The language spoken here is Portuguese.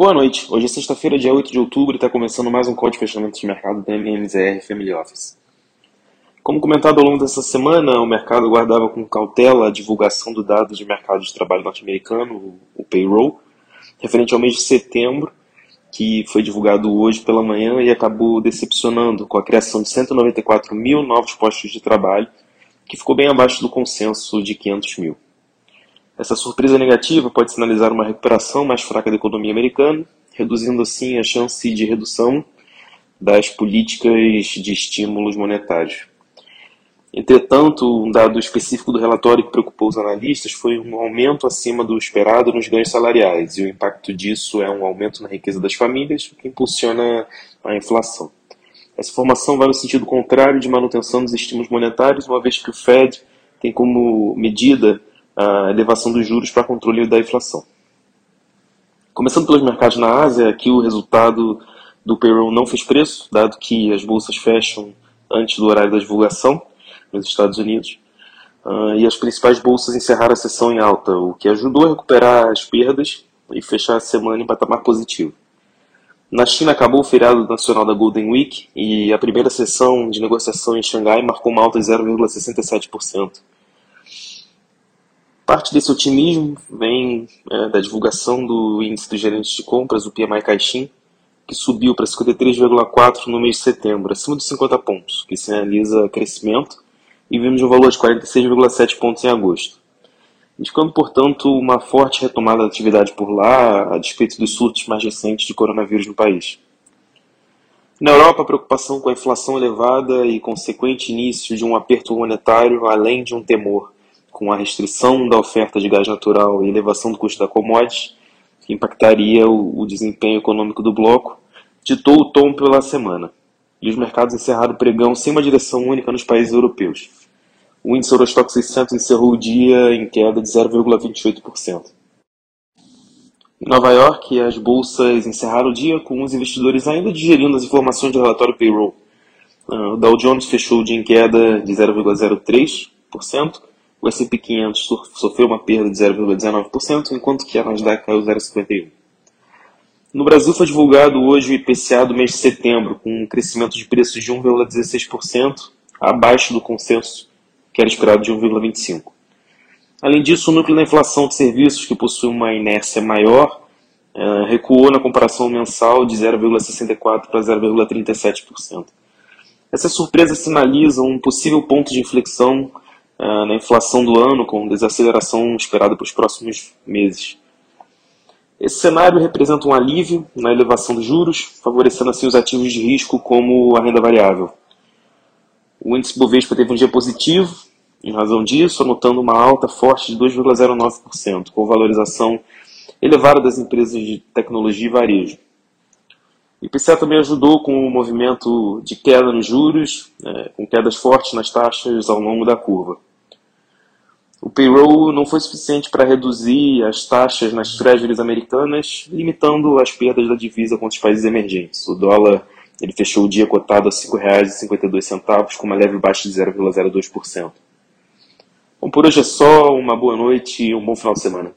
Boa noite. Hoje é sexta-feira, dia 8 de outubro, e está começando mais um código de fechamento de mercado da MMZR Family Office. Como comentado ao longo dessa semana, o mercado aguardava com cautela a divulgação do dado de mercado de trabalho norte-americano, o payroll, referente ao mês de setembro, que foi divulgado hoje pela manhã e acabou decepcionando com a criação de 194 mil novos postos de trabalho, que ficou bem abaixo do consenso de 500 mil. Essa surpresa negativa pode sinalizar uma recuperação mais fraca da economia americana, reduzindo assim a chance de redução das políticas de estímulos monetários. Entretanto, um dado específico do relatório que preocupou os analistas foi um aumento acima do esperado nos ganhos salariais, e o impacto disso é um aumento na riqueza das famílias, o que impulsiona a inflação. Essa informação vai no sentido contrário de manutenção dos estímulos monetários, uma vez que o Fed tem como medida a elevação dos juros para controle da inflação. Começando pelos mercados na Ásia, aqui o resultado do payroll não fez preço, dado que as bolsas fecham antes do horário da divulgação nos Estados Unidos. Uh, e as principais bolsas encerraram a sessão em alta, o que ajudou a recuperar as perdas e fechar a semana em patamar positivo. Na China acabou o feriado nacional da Golden Week e a primeira sessão de negociação em Xangai marcou uma alta de 0,67%. Parte desse otimismo vem é, da divulgação do índice dos gerentes de compras, o PMI Caixin, que subiu para 53,4 no mês de setembro, acima dos 50 pontos, que sinaliza crescimento e vimos um valor de 46,7 pontos em agosto, indicando, portanto, uma forte retomada da atividade por lá, a despeito dos surtos mais recentes de coronavírus no país. Na Europa, a preocupação com a inflação elevada e consequente início de um aperto monetário, além de um temor com a restrição da oferta de gás natural e elevação do custo da commodity, que impactaria o, o desempenho econômico do bloco, ditou o tom pela semana. E os mercados encerraram o pregão sem uma direção única nos países europeus. O índice Eurostock 600 encerrou o dia em queda de 0,28%. Em Nova York, as bolsas encerraram o dia com os investidores ainda digerindo as informações do relatório payroll. Ah, o Dow Jones fechou o dia em queda de 0,03%, o S&P 500 sofreu uma perda de 0,19%, enquanto que a Nasdaq caiu 0,51%. No Brasil foi divulgado hoje o IPCA do mês de setembro, com um crescimento de preços de 1,16%, abaixo do consenso que era esperado de 1,25%. Além disso, o núcleo da inflação de serviços, que possui uma inércia maior, uh, recuou na comparação mensal de 0,64% para 0,37%. Essas surpresas sinalizam um possível ponto de inflexão uh, na inflação do ano, com desaceleração esperada para os próximos meses. Esse cenário representa um alívio na elevação dos juros, favorecendo assim os ativos de risco como a renda variável. O índice Bovespa teve um dia positivo, em razão disso, anotando uma alta forte de 2,09%, com valorização elevada das empresas de tecnologia e varejo. O IPCA também ajudou com o movimento de queda nos juros, é, com quedas fortes nas taxas ao longo da curva. O payroll não foi suficiente para reduzir as taxas nas treasuries americanas, limitando as perdas da divisa contra os países emergentes. O dólar ele fechou o dia cotado a R$ 5,52, com uma leve baixa de 0,02%. Bom, por hoje é só. Uma boa noite e um bom final de semana.